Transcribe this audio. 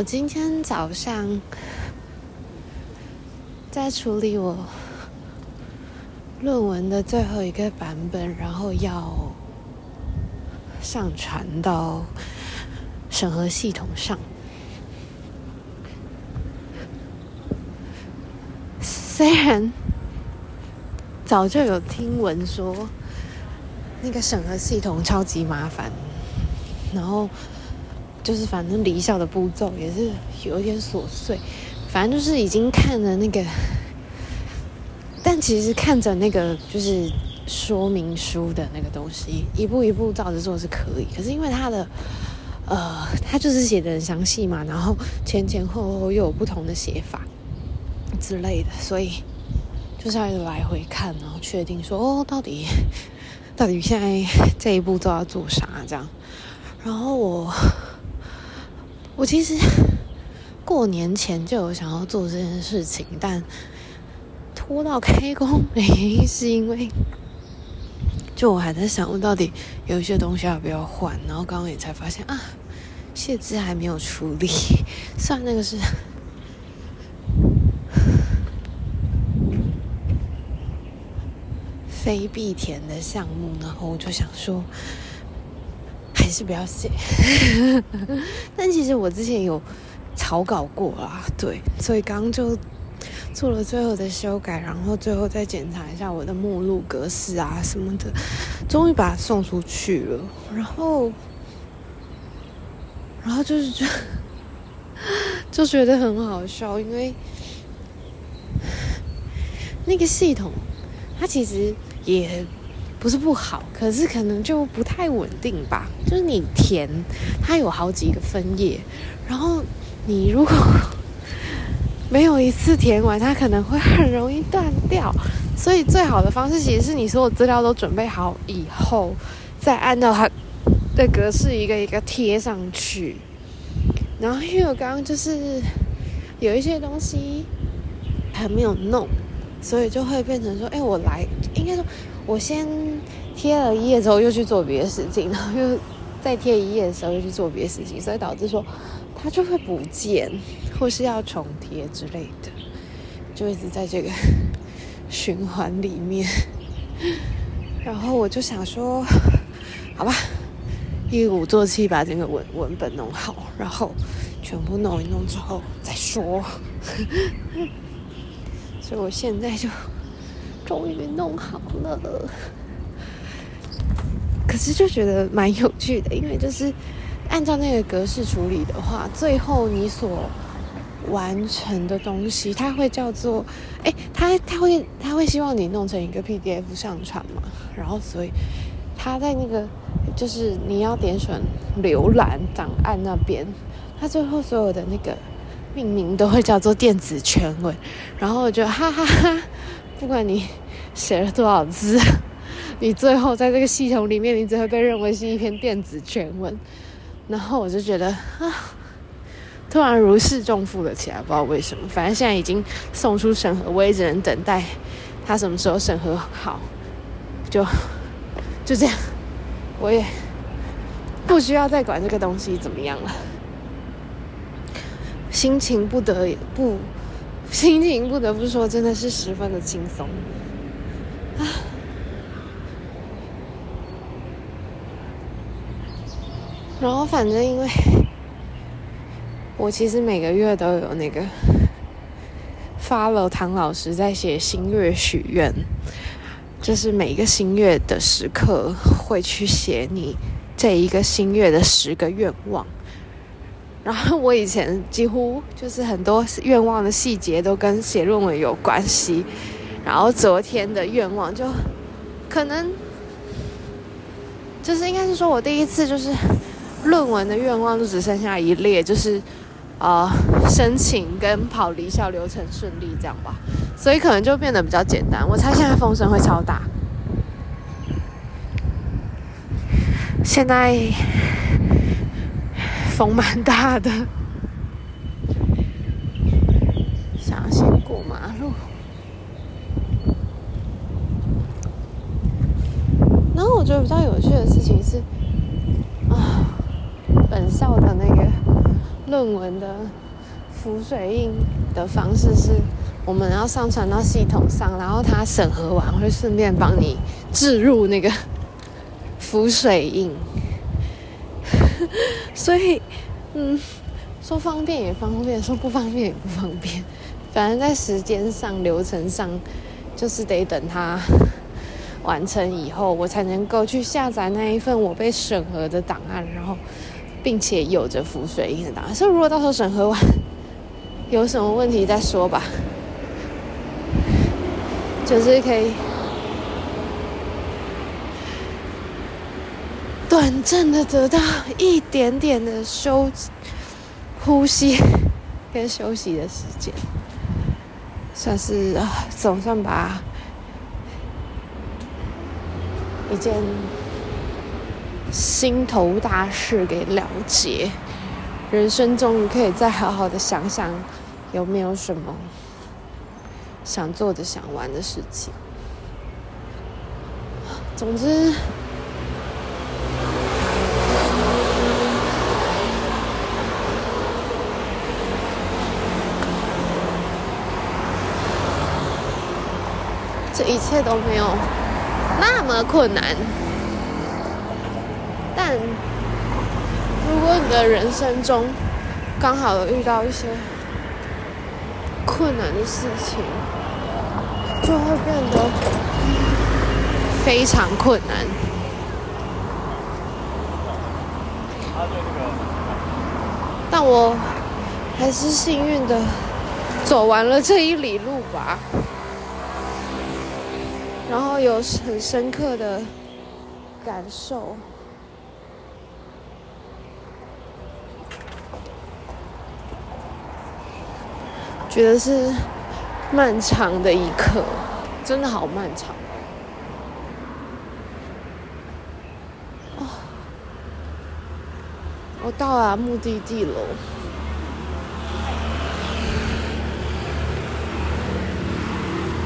我今天早上在处理我论文的最后一个版本，然后要上传到审核系统上。虽然早就有听闻说那个审核系统超级麻烦，然后。就是反正离校的步骤也是有一点琐碎，反正就是已经看了那个，但其实看着那个就是说明书的那个东西，一步一步照着做是可以。可是因为他的呃，他就是写的很详细嘛，然后前前后后又有不同的写法之类的，所以就是要来回看，然后确定说哦，到底 到底现在这一步都要做啥这样，然后我。我其实 过年前就有想要做这件事情，但拖到开工是因为，就我还在想，我到底有一些东西要不要换，然后刚刚也才发现啊，谢资还没有处理，算那个是 非必填的项目，然后我就想说。还是不要写，但其实我之前有草稿过啦，对，所以刚就做了最后的修改，然后最后再检查一下我的目录格式啊什么的，终于把它送出去了。然后，然后就是就 就觉得很好笑，因为那个系统它其实也。不是不好，可是可能就不太稳定吧。就是你填，它有好几个分页，然后你如果没有一次填完，它可能会很容易断掉。所以最好的方式其实是你所有资料都准备好以后，再按照它的格式一个一个贴上去。然后因为我刚刚就是有一些东西还没有弄，所以就会变成说，哎，我来，应该说。我先贴了一页之后，又去做别的事情，然后又再贴一页的时候，又去做别的事情，所以导致说它就会不见，或是要重贴之类的，就一直在这个 循环里面。然后我就想说，好吧，一鼓作气把这个文文本弄好，然后全部弄一弄之后再说。所以我现在就。终于弄好了，可是就觉得蛮有趣的，因为就是按照那个格式处理的话，最后你所完成的东西，它会叫做，哎，它它会它会希望你弄成一个 PDF 上传嘛，然后所以它在那个就是你要点选浏览档案那边，它最后所有的那个命名都会叫做电子全文，然后我就哈哈哈哈。不管你写了多少字，你最后在这个系统里面，你只会被认为是一篇电子全文。然后我就觉得啊，突然如释重负了起来，不知道为什么。反正现在已经送出审核，我也只能等待他什么时候审核好，就就这样，我也不需要再管这个东西怎么样了。心情不得不。心情不得不说，真的是十分的轻松 然后反正因为，我其实每个月都有那个 follow 唐老师在写新月许愿，就是每个新月的时刻会去写你这一个新月的十个愿望。然后我以前几乎就是很多愿望的细节都跟写论文有关系，然后昨天的愿望就可能就是应该是说我第一次就是论文的愿望就只剩下一列，就是呃申请跟跑离校流程顺利这样吧，所以可能就变得比较简单。我猜现在风声会超大，现在。风蛮大的，想要先过马路。然后我觉得比较有趣的事情是，啊，本校的那个论文的浮水印的方式是，我们要上传到系统上，然后它审核完会顺便帮你置入那个 浮水印。所以，嗯，说方便也方便，说不方便也不方便。反正在时间上、流程上，就是得等它完成以后，我才能够去下载那一份我被审核的档案，然后并且有着浮水印的档案。所以，如果到时候审核完有什么问题再说吧，就是可以短暂的得到一点点的休呼吸跟休息的时间。算是啊，总算把一件心头大事给了结，人生终于可以再好好的想想，有没有什么想做的、想玩的事情。总之。这一切都没有那么困难，但如果你的人生中刚好遇到一些困难的事情，就会变得非常困难。但我还是幸运的走完了这一里路吧。然后有很深刻的感受，觉得是漫长的一刻，真的好漫长哦！我到达目的地了。